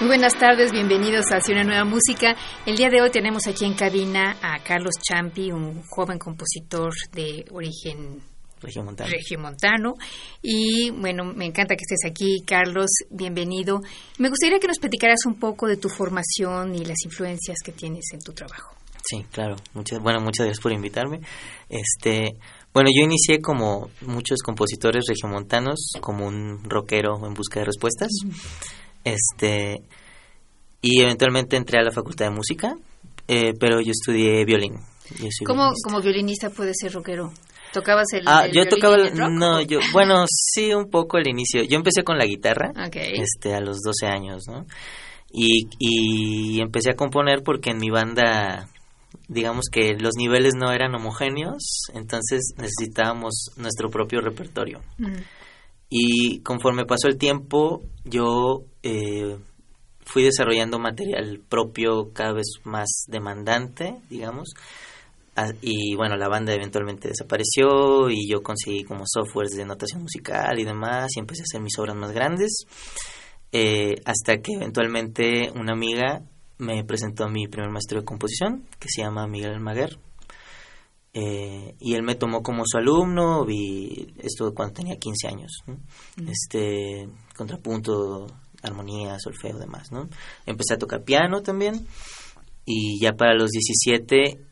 Muy buenas tardes, bienvenidos a Hacia una nueva música. El día de hoy tenemos aquí en cabina a Carlos Champi, un joven compositor de origen Regiomontano. regiomontano. Y bueno, me encanta que estés aquí, Carlos, bienvenido. Me gustaría que nos platicaras un poco de tu formación y las influencias que tienes en tu trabajo. Sí, claro. Muchas, bueno, muchas gracias por invitarme. Este, bueno, yo inicié como muchos compositores regiomontanos, como un rockero en busca de respuestas. Este, y eventualmente entré a la Facultad de Música, eh, pero yo estudié violín. Yo ¿Cómo violinista. como violinista puedes ser rockero? ¿Tocabas el, Ah, el yo violín tocaba, y el el- rock? no, yo, bueno, sí, un poco al inicio. Yo empecé con la guitarra, este, a los 12 años, ¿no? Y, y empecé a componer porque en mi banda, digamos que los niveles no eran homogéneos, entonces necesitábamos nuestro propio repertorio. Y conforme pasó el tiempo, yo eh, fui desarrollando material propio cada vez más demandante, digamos. Ah, Y bueno, la banda eventualmente desapareció y yo conseguí como softwares de notación musical y demás y empecé a hacer mis obras más grandes. eh, hasta que eventualmente una amiga me presentó a mi primer maestro de composición, que se llama Miguel Almaguer. Eh, y él me tomó como su alumno, vi esto cuando tenía 15 años, ¿no? este contrapunto, armonía, solfeo, demás, ¿no? Empecé a tocar piano también y ya para los 17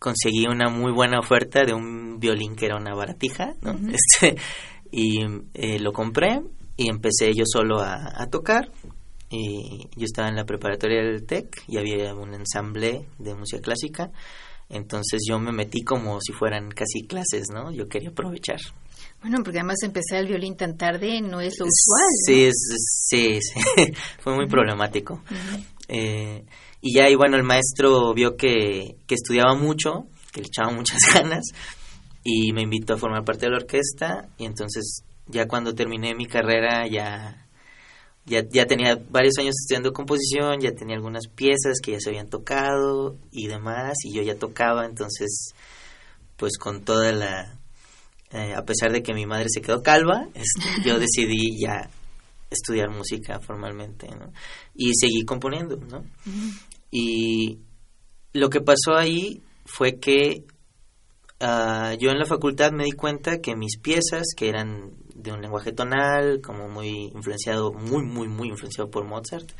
conseguí una muy buena oferta de un violín que era una baratija, este, y eh, lo compré y empecé yo solo a, a tocar. Y yo estaba en la preparatoria del TEC y había un ensamble de música clásica entonces yo me metí como si fueran casi clases, ¿no? Yo quería aprovechar. Bueno, porque además empezar el violín tan tarde no es lo usual. ¿no? Sí, sí, sí. fue muy problemático. Eh, y ya, y bueno, el maestro vio que, que estudiaba mucho, que le echaba muchas ganas, y me invitó a formar parte de la orquesta, y entonces ya cuando terminé mi carrera ya, ya, ya tenía varios años estudiando composición, ya tenía algunas piezas que ya se habían tocado y demás, y yo ya tocaba, entonces, pues con toda la... eh, a pesar de que mi madre se quedó calva, este, yo decidí ya estudiar música formalmente, ¿no? Y seguí componiendo, ¿no? Y lo que pasó ahí fue que ah, yo en la facultad me di cuenta que mis piezas, que eran de un lenguaje tonal, como muy influenciado, muy, muy, muy influenciado por Mozart,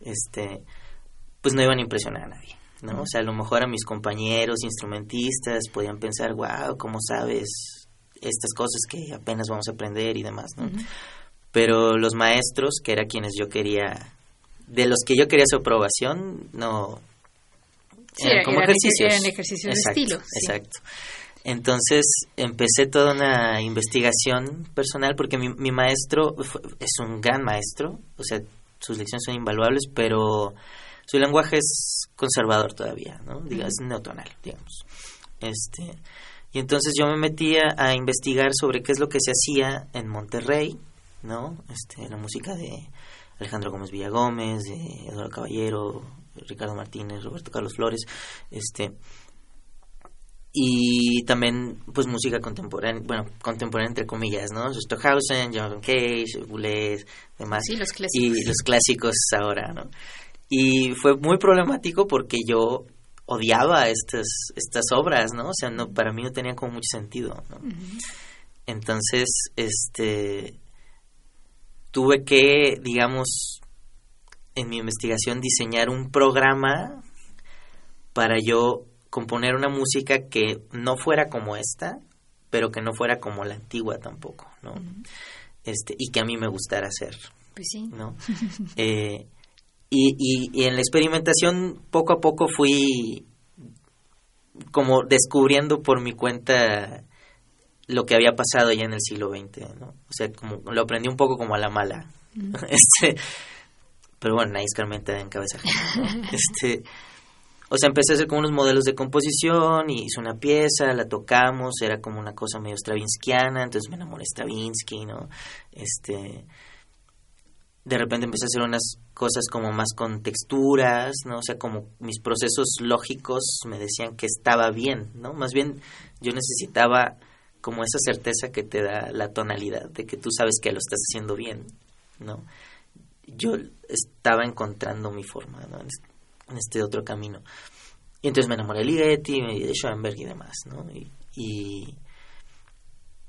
este, pues no iban a impresionar a nadie. ¿no? O sea, a lo mejor a mis compañeros instrumentistas podían pensar, wow, ¿cómo sabes estas cosas que apenas vamos a aprender y demás? ¿no? Pero los maestros, que era quienes yo quería, de los que yo quería su aprobación, no... Sí, eran ejer- eran ejercicios de Exacto, estilo, sí. Entonces empecé toda una investigación personal porque mi, mi maestro fue- es un gran maestro, o sea, sus lecciones son invaluables, pero su lenguaje es conservador todavía, ¿no? Diga, Es neotonal, digamos. Este, y entonces yo me metía a investigar sobre qué es lo que se hacía en Monterrey, ¿no? Este, la música de Alejandro Gómez Villagómez, de Eduardo Caballero, Ricardo Martínez, Roberto Carlos Flores, este y también pues música contemporánea, bueno, contemporánea entre comillas, ¿no? Stockhausen, Jonathan Cage, Boulez, demás Sí, los clásicos. y los clásicos ahora, ¿no? Y fue muy problemático porque yo odiaba estas estas obras, ¿no? O sea, no para mí no tenían como mucho sentido, ¿no? Entonces, este tuve que, digamos, en mi investigación diseñar un programa para yo componer una música que no fuera como esta, pero que no fuera como la antigua tampoco, ¿no? Este, y que a mí me gustara hacer, Pues sí. ¿no? Eh, y, y, y en la experimentación poco a poco fui como descubriendo por mi cuenta lo que había pasado ya en el siglo XX, ¿no? O sea, como lo aprendí un poco como a la mala. Este, pero bueno, nadie escarmenta en cabeza este, o sea, empecé a hacer como unos modelos de composición y hice una pieza, la tocamos, era como una cosa medio stravinskiana, entonces me enamoré de Stravinsky, ¿no? Este, de repente empecé a hacer unas cosas como más con texturas, ¿no? O sea, como mis procesos lógicos me decían que estaba bien, ¿no? Más bien yo necesitaba como esa certeza que te da la tonalidad, de que tú sabes que lo estás haciendo bien, ¿no? Yo estaba encontrando mi forma, ¿no? En este otro camino. Y entonces me enamoré de Ligeti, de Schoenberg y demás, ¿no? Y,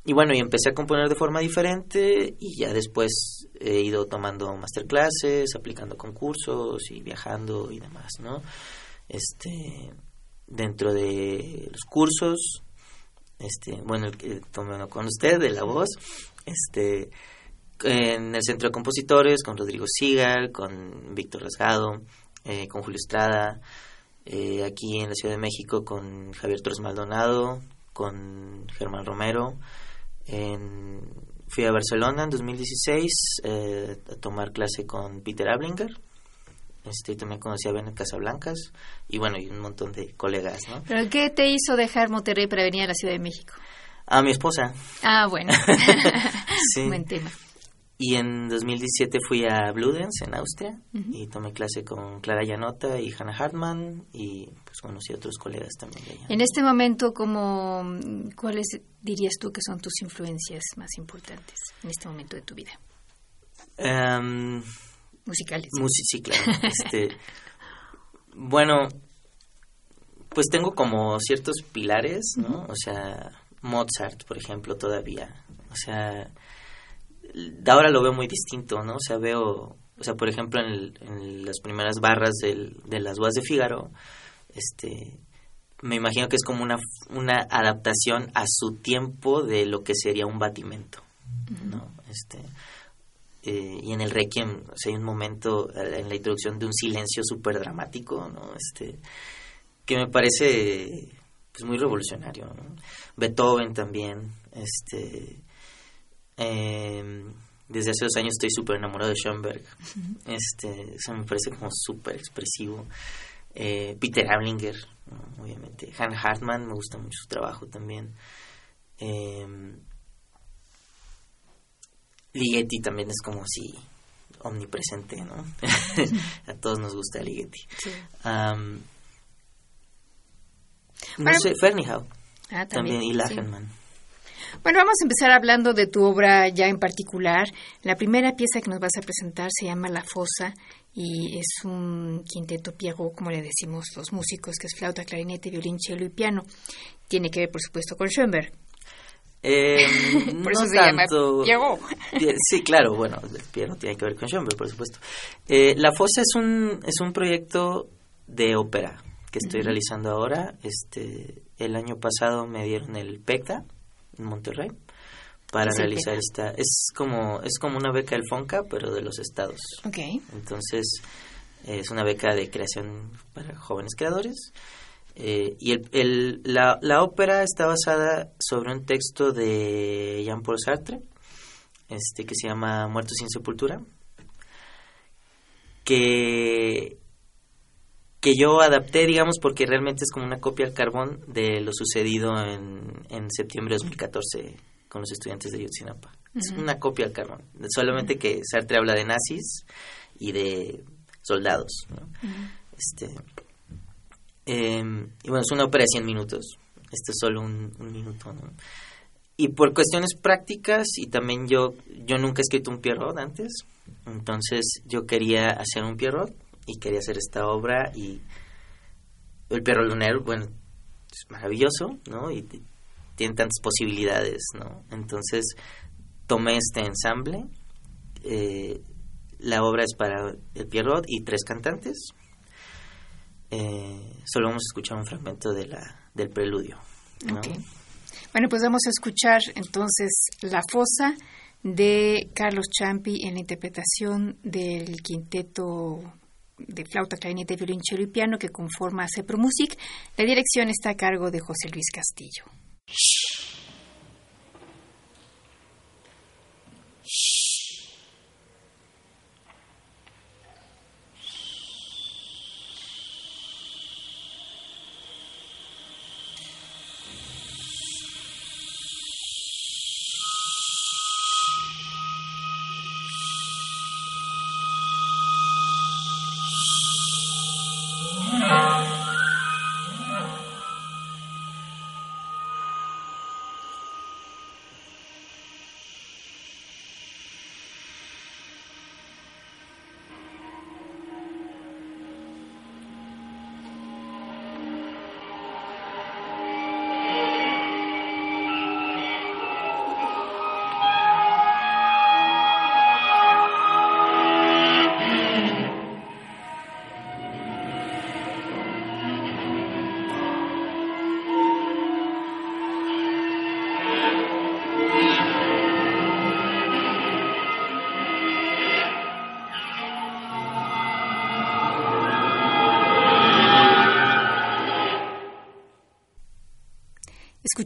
y, bueno, y empecé a componer de forma diferente y ya después he ido tomando masterclasses, aplicando concursos y viajando y demás, ¿no? Este, dentro de los cursos, este, bueno, el que tomé con usted, de la voz, este, en el Centro de Compositores, con Rodrigo Sigal, con Víctor Rasgado, eh, con Julio Estrada, eh, aquí en la Ciudad de México con Javier Torres Maldonado, con Germán Romero. En, fui a Barcelona en 2016 eh, a tomar clase con Peter Ablinger. Este, también conocí a Benet Casablancas y bueno, y un montón de colegas, ¿no? ¿Pero qué te hizo dejar Monterrey para venir a la Ciudad de México? A mi esposa. Ah, bueno. sí. Buen tema. Y en 2017 fui a Bludenz, en Austria, y tomé clase con Clara Llanota y Hannah Hartman, y pues conocí a otros colegas también de allá. En este momento, ¿cómo, ¿cuáles dirías tú que son tus influencias más importantes en este momento de tu vida? Um, Musicales. Musi sí, claro. este, bueno, pues tengo como ciertos pilares, ¿no? O sea, Mozart, por ejemplo, todavía. O sea ahora lo veo muy distinto, ¿no? O sea, veo, o sea, por ejemplo, en, en las primeras barras del, de las boas de Fígaro, este, me imagino que es como una, una adaptación a su tiempo de lo que sería un batimento, ¿no? Este, eh, y en el Requiem, o sea, hay un momento en la introducción de un silencio súper dramático, ¿no? Este, que me parece pues muy revolucionario, ¿no? Beethoven también, este eh, desde hace dos años estoy súper enamorado de Schoenberg. Este, eso me parece como súper expresivo. Eh, Peter Ablinger, obviamente. Han Hartman, me gusta mucho su trabajo también. Eh, Ligeti también es como así omnipresente, ¿no? A todos nos gusta Ligeti. Sí. Um, no Bueno, sé, Fernihau Ah, también, y sí. Bueno, vamos a empezar hablando de tu obra ya en particular. La primera pieza que nos vas a presentar se llama La Fosa y es un quinteto piego, como le decimos los músicos, que es flauta, clarinete, violín, cello y piano. Tiene que ver, por supuesto, con Schoenberg. Eh, Por no eso se llama tanto. Tie- Sí, claro, bueno, el piano tiene que ver con Schoenberg, por supuesto. Eh, la Fosa es un, es un proyecto de ópera que estoy realizando ahora. Este, el año pasado me dieron el PECTA en Monterrey para ¿Qué es el realizar esta. Es como, es como una beca del FONCA, pero de los estados. Ok. Entonces, es una beca de creación para jóvenes creadores. Eh, y el, el- la, la ópera está basada sobre un texto de Jean-Paul Sartre, este, que se llama Muertos sin sepultura, que, que yo adapté, digamos, porque realmente es como una copia al carbón de lo sucedido en, en septiembre de 2014 con los estudiantes de Ayotzinapa. Es una copia al carbón, solamente que Sartre habla de nazis y de soldados. ¿no? este, eh, y bueno, es una ópera de 100 minutos. Este es solo un, un minuto. ¿no? Y por cuestiones prácticas, y también yo, yo nunca he escrito un Pierrot antes, entonces yo quería hacer un Pierrot y quería hacer esta obra. Y el Pierrot Lunar, bueno, es maravilloso, ¿no? Y tiene tantas posibilidades, ¿no? Entonces tomé este ensamble. eh, la obra es para el Pierrot y tres cantantes. Eh, solo vamos a escuchar un fragmento de la, del preludio. ¿no? Bueno, pues vamos a escuchar entonces La Fosa de Carlos Champi en la interpretación del quinteto de flauta, clarinete, violín, cello y piano que conforma Cepro Music. La dirección está a cargo de José Luis Castillo.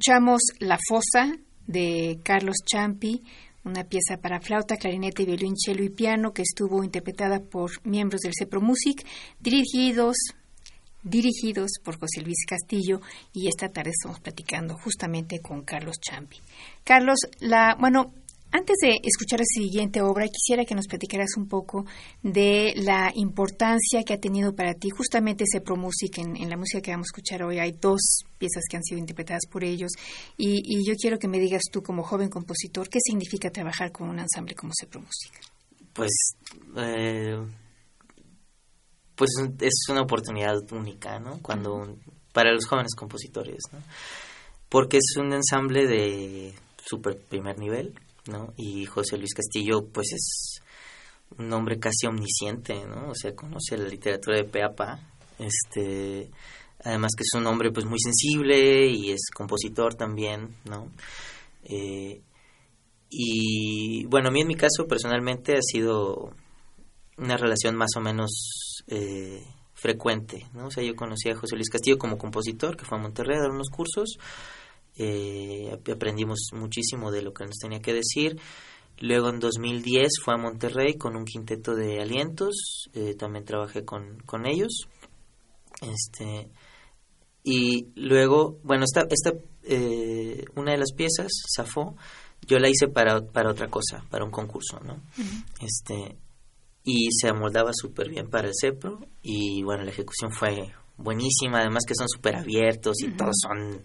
Escuchamos La Fosa de Carlos Champi, una pieza para flauta, clarinete, violín, cello y piano que estuvo interpretada por miembros del Cepro Music, dirigidos dirigidos por José Luis Castillo y esta tarde estamos platicando justamente con Carlos Champi. Carlos, la bueno, antes de escuchar la siguiente obra, quisiera que nos platicaras un poco de la importancia que ha tenido para ti justamente ese Pro Music en, la música que vamos a escuchar hoy. Hay dos piezas que han sido interpretadas por ellos y, yo quiero que me digas tú como joven compositor, ¿qué significa trabajar con un ensamble como ese Pro Music? Pues, eh, pues es una oportunidad única, ¿no? Cuando para los jóvenes compositores, ¿no? Porque es un ensamble de super primer nivel ¿no? Y José Luis Castillo, pues es un hombre casi omnisciente, ¿no? O sea, conoce la literatura de Peapa, este, además que es un hombre pues muy sensible y es compositor también, ¿no? Eh, y bueno, a mí en mi caso personalmente ha sido una relación más o menos eh, frecuente, ¿no? O sea, yo conocí a José Luis Castillo como compositor, que fue a Monterrey a dar unos cursos, eh, aprendimos muchísimo de lo que nos tenía que decir. Luego en 2010 fue a Monterrey con un quinteto de alientos, eh, también trabajé con, con, ellos. Este, y luego, bueno, esta, esta eh, una de las piezas, Safo, yo la hice para, para otra cosa, para un concurso, ¿no? Este, y se amoldaba súper bien para el CEPRO y bueno, la ejecución fue buenísima, además que son súper abiertos y todos son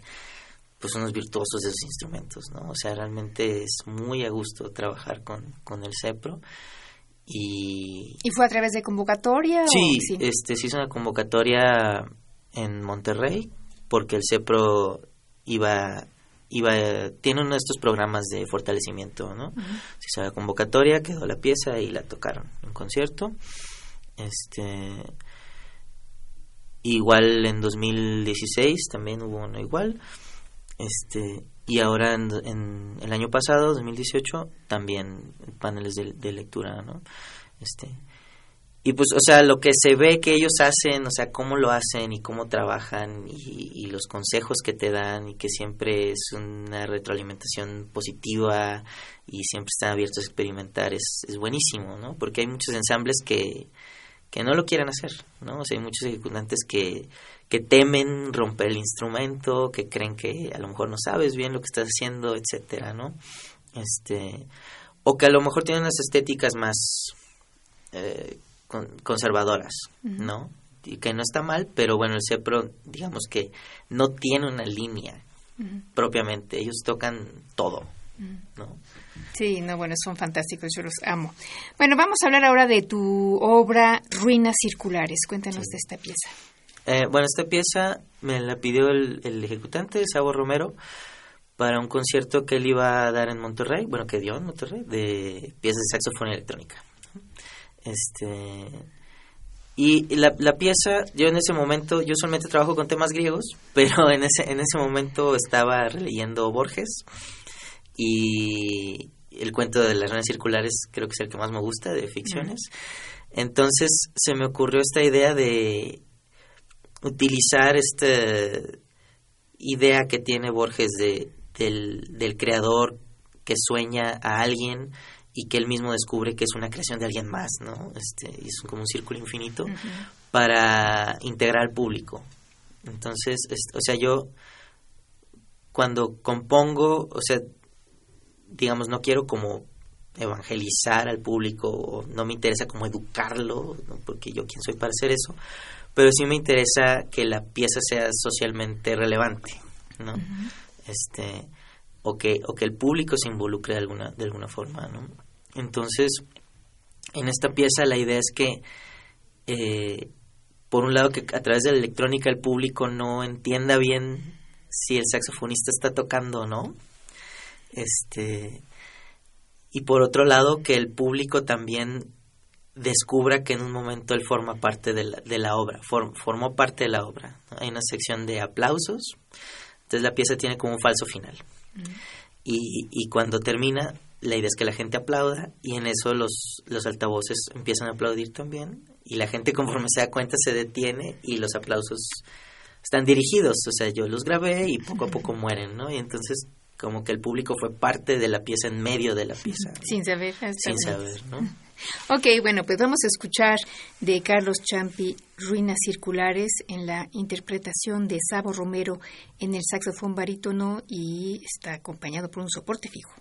pues unos virtuosos de esos instrumentos, ¿no? O sea, realmente es muy a gusto trabajar con, con el CEPRO. Y, ¿Y fue a través de convocatoria? Sí, sí, este, se hizo una convocatoria en Monterrey porque el CEPRO iba, iba, tiene uno de estos programas de fortalecimiento, ¿no? Se hizo la convocatoria, quedó la pieza y la tocaron en concierto. Este, igual en 2016 también hubo uno igual. Este, y ahora en, el año pasado, 2018, también paneles de, lectura, ¿no? Este, y pues, o sea, lo que se ve que ellos hacen, o sea, cómo lo hacen y cómo trabajan y, los consejos que te dan y que siempre es una retroalimentación positiva y siempre están abiertos a experimentar, es, es buenísimo, ¿no? Porque hay muchos ensambles que, que no lo quieren hacer, ¿no? O sea, hay muchos ejecutantes que, que temen romper el instrumento, que creen que a lo mejor no sabes bien lo que estás haciendo, etcétera, ¿no? Este, o que a lo mejor tienen unas estéticas más eh, conservadoras, ¿no? Y que no está mal, pero bueno, el CEPRO, digamos que no tiene una línea propiamente, ellos tocan todo, ¿no? Sí, no, bueno, son fantásticos, yo los amo. Bueno, vamos a hablar ahora de tu obra Ruinas Circulares. Cuéntanos de esta pieza. Eh, bueno, esta pieza me la pidió el, ejecutante, Sabo Romero, para un concierto que él iba a dar en Monterrey, bueno, que dio en Monterrey, de piezas de saxofón y electrónica. Este, y la, la, pieza, yo en ese momento, yo solamente trabajo con temas griegos, pero en ese, en ese momento estaba releyendo Borges y el cuento de las redes circulares creo que es el que más me gusta de ficciones. Entonces se me ocurrió esta idea de utilizar esta idea que tiene Borges de, del, creador que sueña a alguien y que él mismo descubre que es una creación de alguien más, ¿no? Este, es como un círculo infinito para integrar al público. Entonces, o sea, yo cuando compongo, o sea, digamos, no quiero como evangelizar al público, no me interesa como educarlo, porque yo quién soy para hacer eso, pero sí me interesa que la pieza sea socialmente relevante, ¿no? Este o que o que el público se involucre de alguna de alguna forma, ¿no? Entonces, en esta pieza la idea es que eh, por un lado que a través de la electrónica el público no entienda bien si el saxofonista está tocando o no. Este y por otro lado que el público también descubra que en un momento él forma parte de la, de la obra, formó parte de la obra. Hay una sección de aplausos, entonces la pieza tiene como un falso final. y, y, cuando termina, la idea es que la gente aplauda y en eso los, los altavoces empiezan a aplaudir también y la gente conforme se da cuenta se detiene y los aplausos están dirigidos, o sea, yo los grabé y poco a poco mueren, ¿no? Y entonces como que el público fue parte de la pieza en medio de la pieza. Sin saber. Sin saber, ¿no? Ok, bueno, pues vamos a escuchar de Carlos Champi Ruinas Circulares en la interpretación de Sabo Romero en el saxofón barítono y está acompañado por un soporte fijo.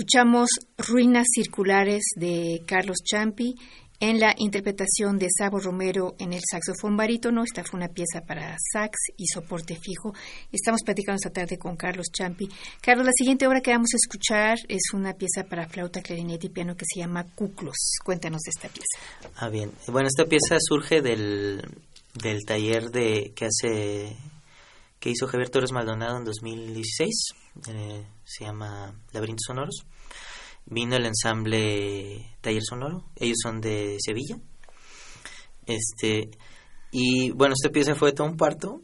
Escuchamos Ruinas Circulares de Carlos Champi en la interpretación de Sabo Romero en el saxofón barítono. Esta fue una pieza para sax y soporte fijo. Estamos platicando esta tarde con Carlos Champi. Carlos, la siguiente obra que vamos a escuchar es una pieza para flauta, clarinete y piano que se llama Cuclos. Cuéntanos de esta pieza. Ah, bien. Bueno, esta pieza surge del, del taller de que hace que hizo Javier Torres Maldonado en 2016. Eh, se llama Laberintos Sonoros vino el ensamble Taller Sonoro, ellos son de Sevilla. Este, y bueno, esta pieza fue todo un parto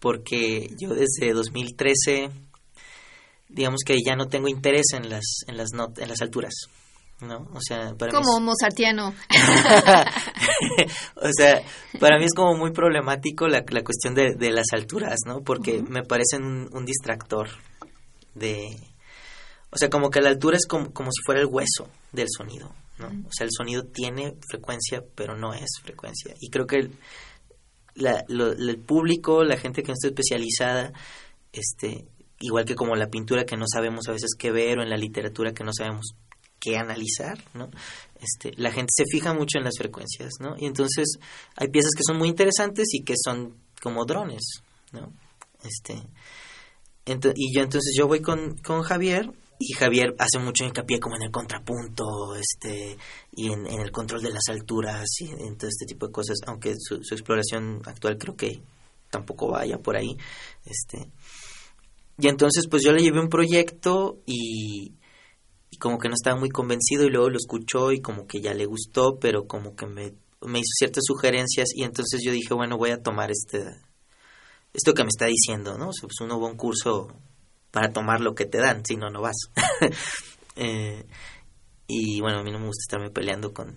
porque yo desde 2013 digamos que ya no tengo interés en las en las en las alturas. ¿No? O sea, para como mozartiano. o sea, para mí es como muy problemático la, la cuestión de, de las alturas, ¿no? Porque me parecen un distractor de, o sea, como que la altura es como, como si fuera el hueso del sonido, ¿no? O sea, el sonido tiene frecuencia, pero no es frecuencia. Y creo que el, la, el público, la gente que no está especializada, este, igual que como la pintura que no sabemos a veces qué ver o en la literatura que no sabemos qué analizar, ¿no? Este, la gente se fija mucho en las frecuencias, ¿no? Y entonces hay piezas que son muy interesantes y que son como drones, ¿no? Este, y yo entonces yo voy con, con Javier y Javier hace mucho hincapié como en el contrapunto este y en, el control de las alturas y en todo este tipo de cosas aunque su, exploración actual creo que tampoco vaya por ahí este y entonces pues yo le llevé un proyecto y, y como que no estaba muy convencido y luego lo escuchó y como que ya le gustó pero como que me, me hizo ciertas sugerencias y entonces yo dije bueno voy a tomar este esto que me está diciendo no pues uno va a un curso para tomar lo que te dan, si no, no vas. Eh, y bueno, a mí no me gusta estarme peleando con,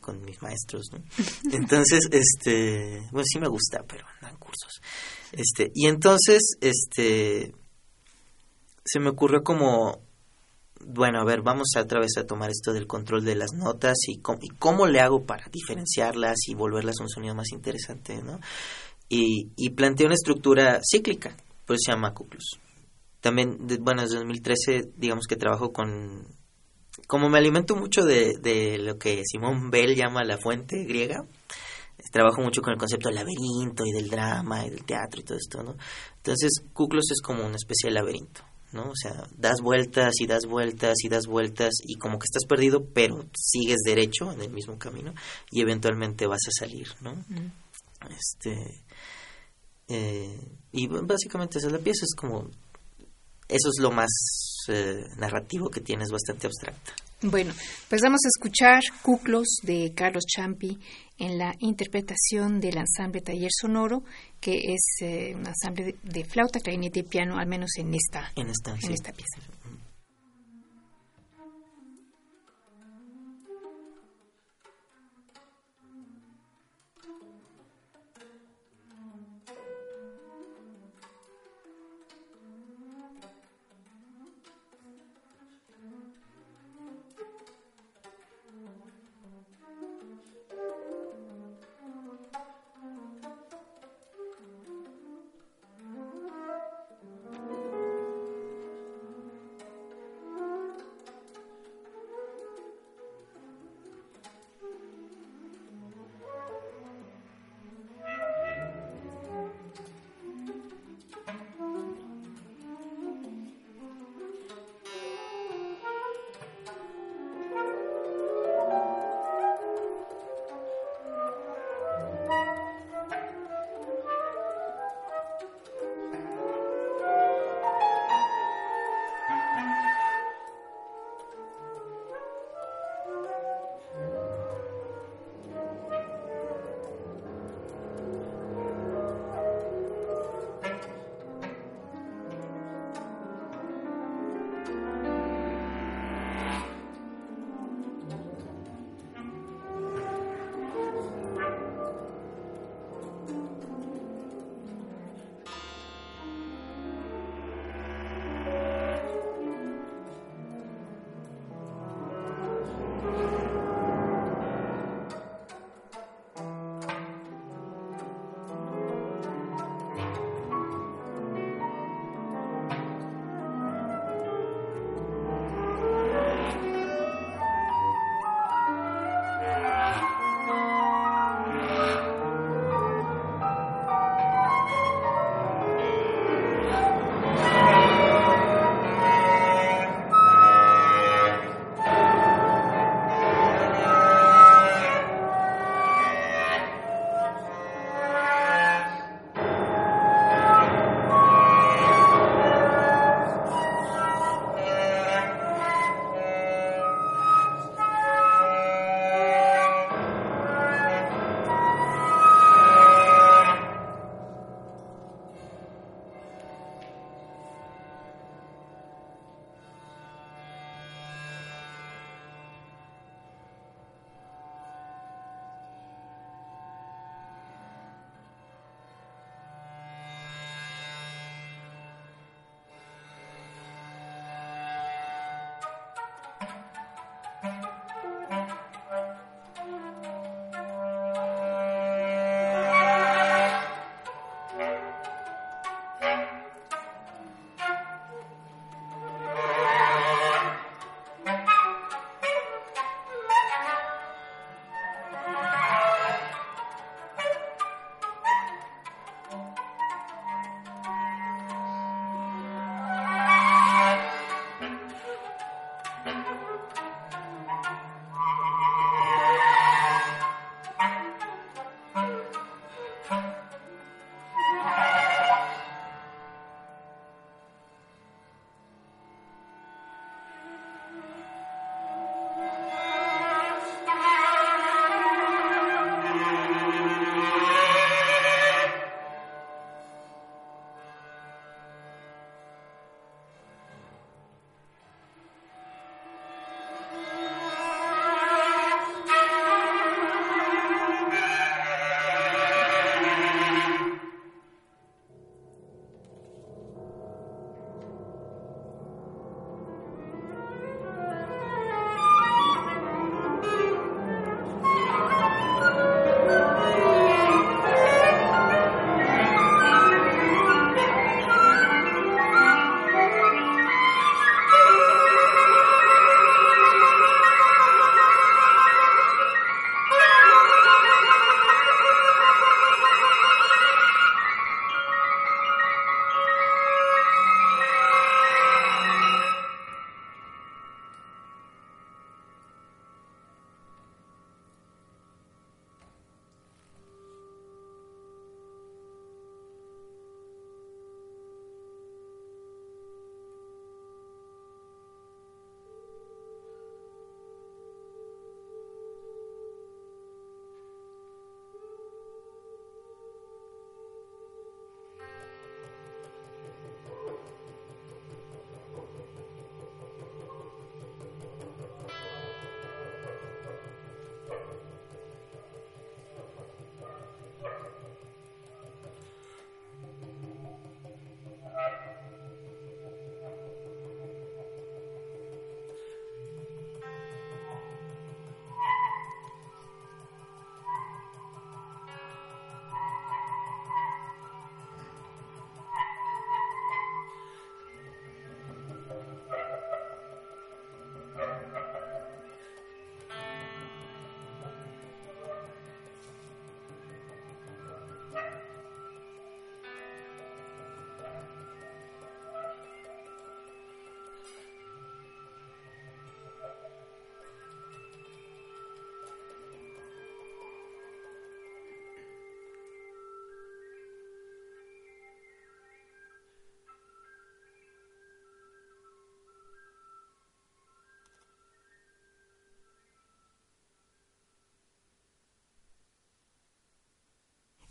con mis maestros, ¿no? Entonces, este, bueno, sí me gusta, pero dan cursos. Este, y entonces, este, se me ocurrió como, bueno, a ver, vamos a otra vez a tomar esto del control de las notas y, cómo, y cómo le hago para diferenciarlas y volverlas un sonido más interesante, ¿no? Y, y planteé una estructura cíclica, pues se llama Cuclus también, bueno, desde 2013, digamos que trabajo con... Como me alimento mucho de, de lo que Simón Bell llama la fuente griega, trabajo mucho con el concepto del laberinto y del drama y del teatro y todo esto, ¿no? Entonces, Kuklos es como una especie de laberinto, ¿no? O sea, das vueltas y das vueltas y das vueltas y como que estás perdido, pero sigues derecho en el mismo camino y eventualmente vas a salir, ¿no? Este... Eh, y básicamente esa es la pieza, es como eso es lo más eh, narrativo que tiene, es bastante abstracta. Bueno, pues vamos a escuchar Cuclos de Carlos Champi en la interpretación del ensamble Taller Sonoro, que es eh, un ensamble de, flauta, clarinete y piano, al menos en esta, en esta, en esta pieza.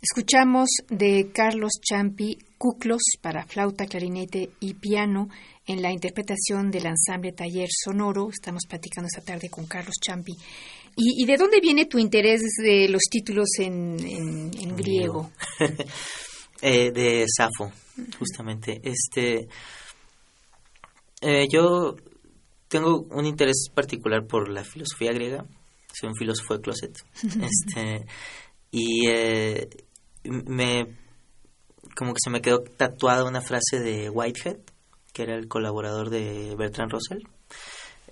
Escuchamos de Carlos Champi Cuclos para flauta, clarinete y piano en la interpretación del ensamble Taller Sonoro. Estamos platicando esta tarde con Carlos Champi. ¿Y, de dónde viene tu interés de los títulos en, griego? Eh, de Safo, justamente. Este, eh, yo tengo un interés particular por la filosofía griega. Soy un filósofo de closet. este, y eh, me como que se me quedó tatuada una frase de Whitehead, que era el colaborador de Bertrand Russell,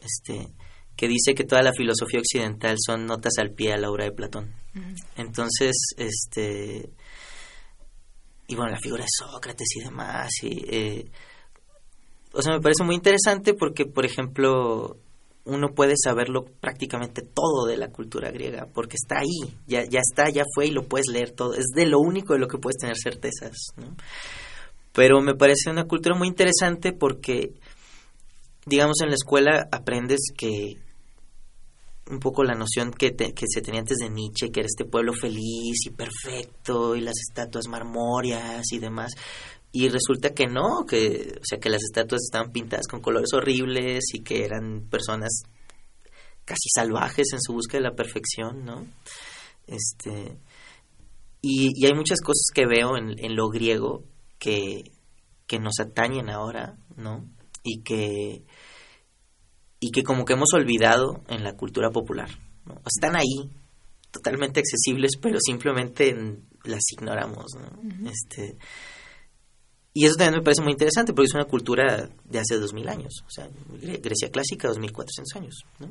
este, que dice que toda la filosofía occidental son notas al pie a la obra de Platón. Entonces, este, y bueno, la figura de Sócrates y demás, y, eh, o sea, me parece muy interesante porque, por ejemplo, uno puede saberlo prácticamente todo de la cultura griega, porque está ahí, ya, ya está, ya fue y lo puedes leer todo. Es de lo único de lo que puedes tener certezas. Pero me parece una cultura muy interesante porque, digamos, en la escuela aprendes que un poco la noción que, que se tenía antes de Nietzsche, que era este pueblo feliz y perfecto, y las estatuas marmóreas y demás, y resulta que no, que o sea que las estatuas estaban pintadas con colores horribles y que eran personas casi salvajes en su búsqueda de la perfección, ¿no? Este y, hay muchas cosas que veo en, lo griego que, que nos atañen ahora, ¿no? Y que y que como que hemos olvidado en la cultura popular, ¿no? Están ahí, totalmente accesibles, pero simplemente las ignoramos, ¿no? Este y eso también me parece muy interesante porque es una cultura de hace dos mil años, o sea, Grecia clásica, dos mil cuatrocientos años, ¿no?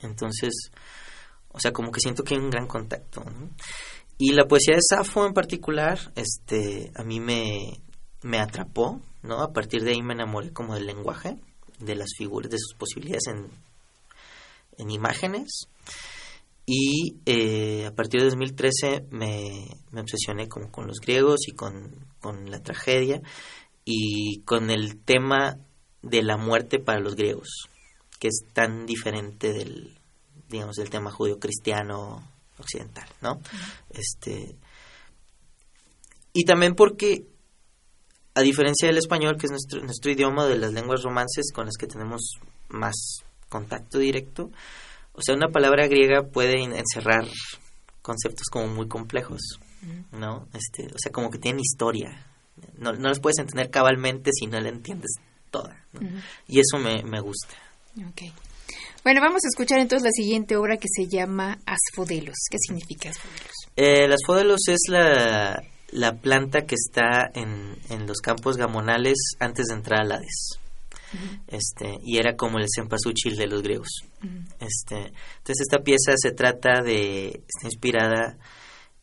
Entonces, o sea, como que siento que hay un gran contacto. Y la poesía de Safo en particular, este, a mí me, me atrapó, ¿no? A partir de ahí me enamoré como del lenguaje, de las figuras, de sus posibilidades en, en imágenes. Y eh, a partir de 2013 me, me obsesioné como con los griegos y con, con, la tragedia y con el tema de la muerte para los griegos, que es tan diferente del, digamos, del tema judío-cristiano occidental, ¿no? Este, y también porque, a diferencia del español, que es nuestro, nuestro idioma de las lenguas romances con las que tenemos más contacto directo, o sea, una palabra griega puede encerrar conceptos como muy complejos, ¿no? Este, o sea, como que tienen historia. No, no los puedes entender cabalmente si no la entiendes toda. Y eso me, me gusta. Okay. Bueno, vamos a escuchar entonces la siguiente obra que se llama Asfodelos. ¿Qué significa Asfodelos? Eh, Asfodelos es la, la planta que está en, en los campos gamonales antes de entrar al Hades este y era como el cempasúchil de los griegos este entonces esta pieza se trata de está inspirada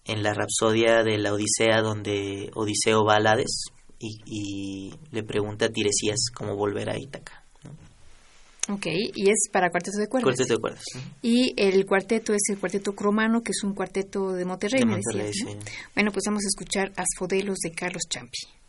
en la rapsodia de la Odisea donde Odiseo va a Hades y, le pregunta a Tiresías cómo volver a Ítaca Ok, y es para cuarteto de cuerdas. Cuarteto de cuerdas. Y el cuarteto es el cuarteto cromano, que es un cuarteto de Monterrey, me Bueno, pues vamos a escuchar Asfodelos de Carlos Champi.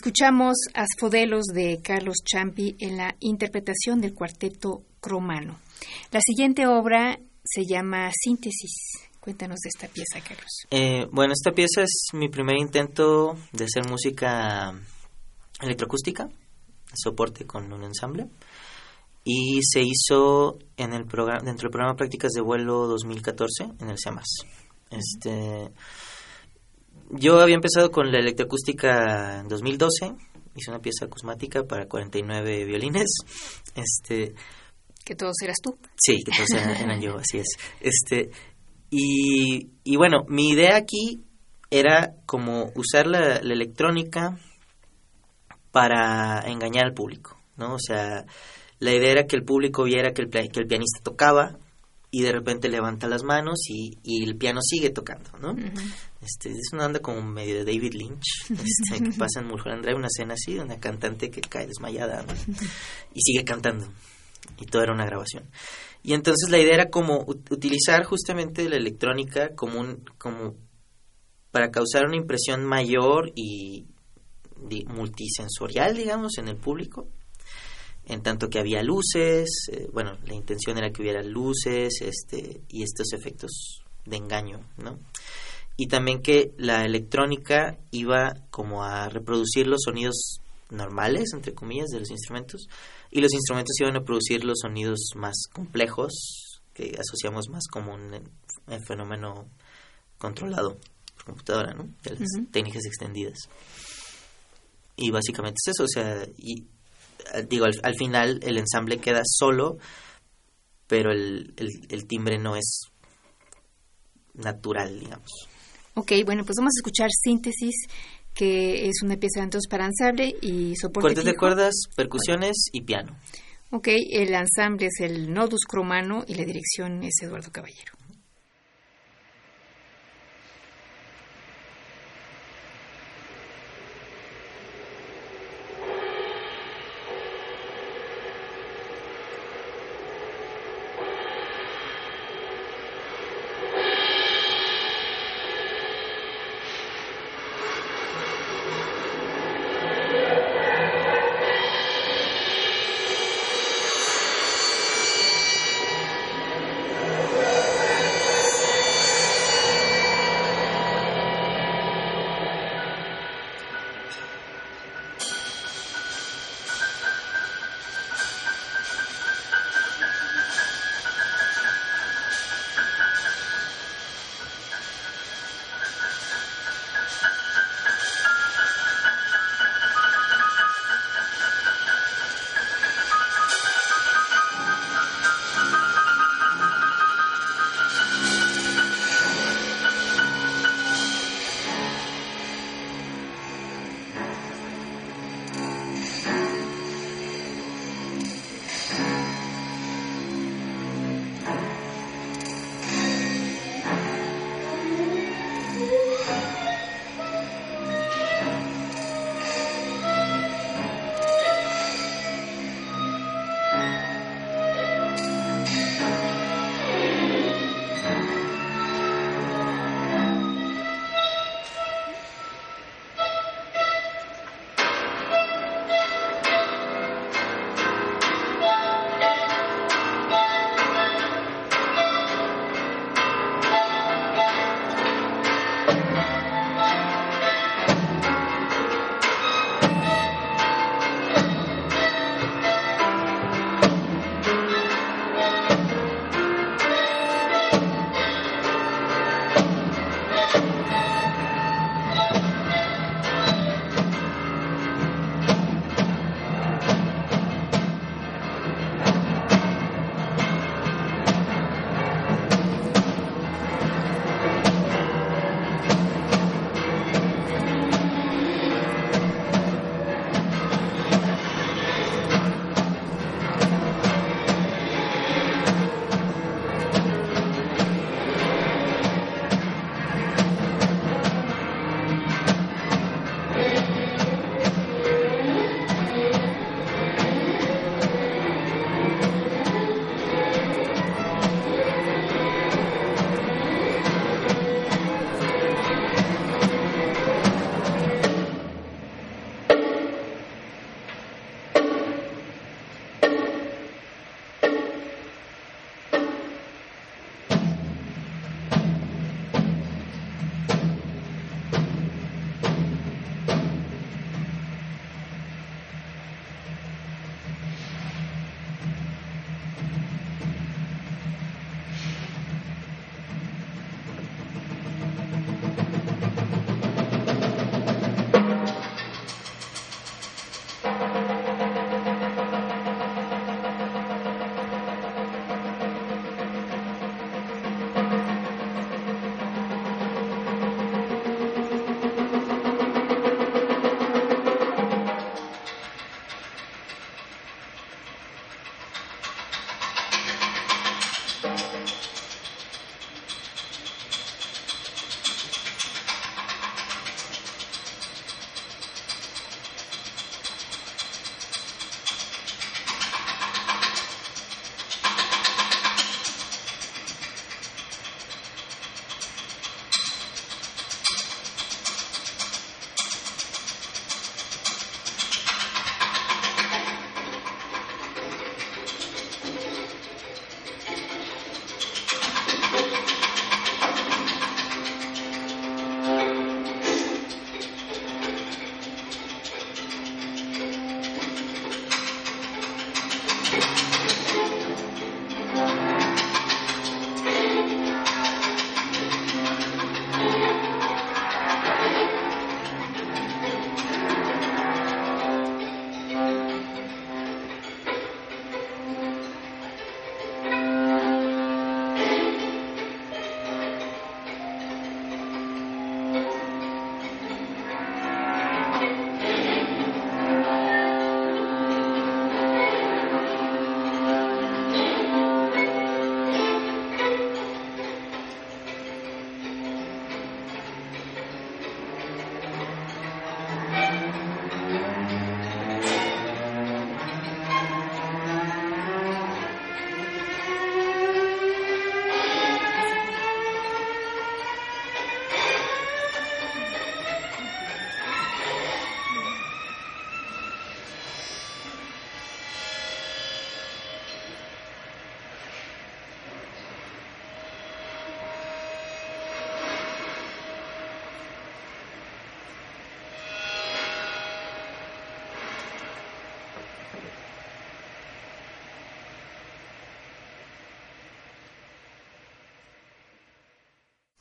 Escuchamos Asfodelos de Carlos Champi en la interpretación del cuarteto cromano. La siguiente obra se llama Síntesis. Cuéntanos de esta pieza, Carlos. Eh, bueno, esta pieza es mi primer intento de hacer música electroacústica, soporte con un ensamble, y se hizo en el programa, dentro del programa Prácticas de Vuelo 2014 en el CEMAS. Este, yo había empezado con la electroacústica en 2012, hice una pieza acusmática para 49 violines, este, que todos eras tú. Sí, que todos eran, yo, así es. Este, y, y, bueno, mi idea aquí era como usar la, electrónica para engañar al público, ¿no? O sea, la idea era que el público viera que el, que el pianista tocaba y de repente levanta las manos y, y el piano sigue tocando, ¿no? este, es una onda como medio de David Lynch, este, que pasa en Mulholland Drive, una escena así, de una cantante que cae desmayada y sigue cantando y todo era una grabación. Y entonces la idea era como utilizar justamente la electrónica como un como para causar una impresión mayor y multisensorial, digamos, en el público. En tanto que había luces, eh, bueno, la intención era que hubiera luces este, y estos efectos de engaño, ¿no? Y también que la electrónica iba como a reproducir los sonidos normales, entre comillas, de los instrumentos, y los instrumentos iban a producir los sonidos más complejos que asociamos más como un, fenómeno controlado por computadora, ¿no? De las técnicas extendidas. Y básicamente es eso, o sea, y eh, digo, al, final el ensamble queda solo, pero el, el timbre no es natural, digamos. Ok, bueno, pues vamos a escuchar síntesis que es una pieza entonces para ensamble y soporte Cuerdas de cuerdas, percusiones y piano. Ok, el ensamble es el Nodus Cromano y la dirección es Eduardo Caballero.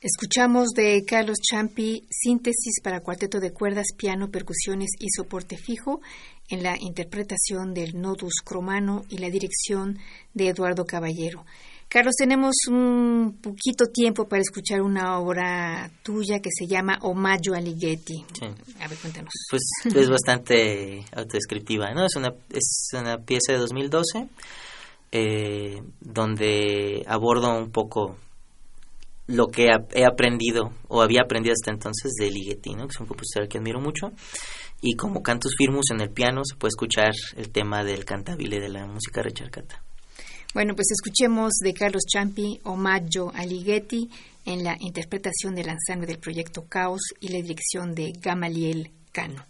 Escuchamos de Carlos Champi síntesis para cuarteto de cuerdas, piano, percusiones y soporte fijo en la interpretación del nodus cromano y la dirección de Eduardo Caballero. Carlos, tenemos un poquito tiempo para escuchar una obra tuya que se llama Omaggio a Ligeti. A ver, cuéntanos. Pues es bastante autodescriptiva, ¿no? Es una, es una pieza de 2012 eh, donde abordo un poco lo que he aprendido o había aprendido hasta entonces de Ligeti, ¿no? que es un compositor que admiro mucho. Y como cantus firmus en el piano se puede escuchar el tema del cantabile de la música recharcata. Bueno, pues escuchemos de Carlos Champi Omaggio a Ligeti en la interpretación del ensamble del proyecto Caos y la dirección de Gamaliel Cano.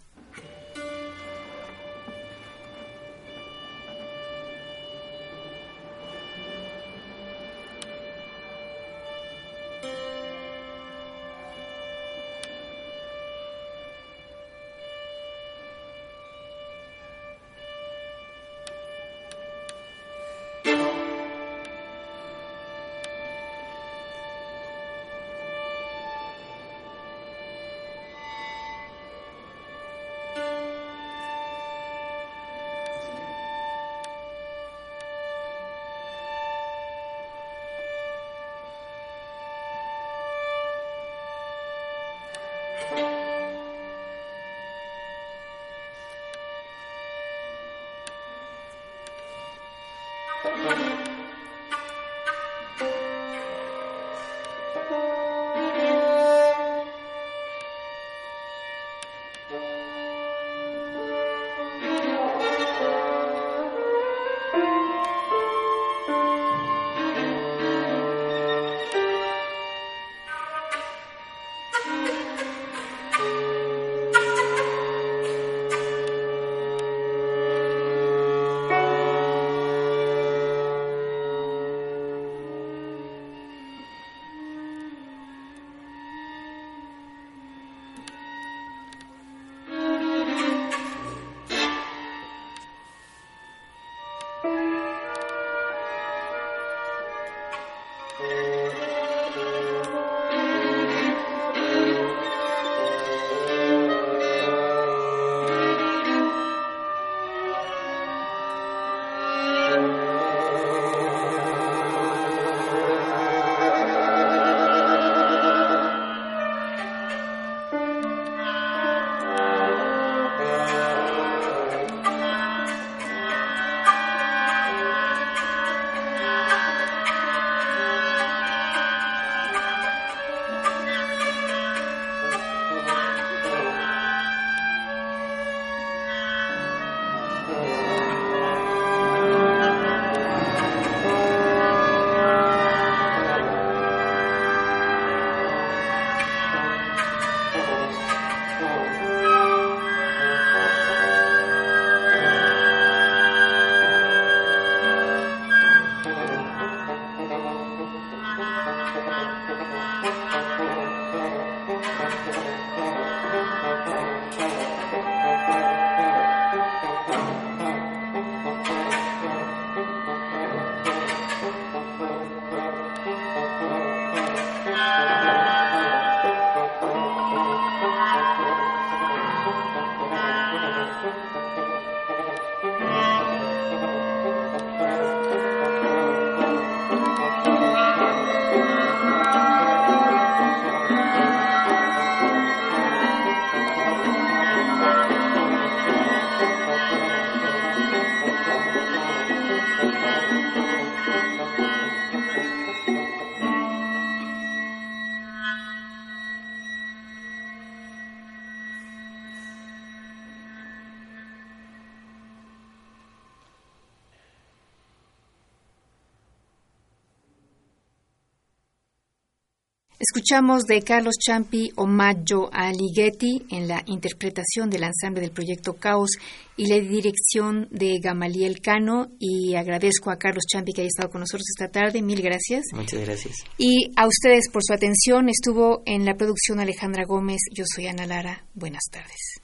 Escuchamos de Carlos Champi Omaggio a Ligeti en la interpretación del ensamble del proyecto Caos y la dirección de Gamaliel Cano y agradezco a Carlos Champi que haya estado con nosotros esta tarde. Mil gracias. Muchas gracias. Y a ustedes por su atención. Estuvo en la producción Alejandra Gómez. Yo soy Ana Lara. Buenas tardes.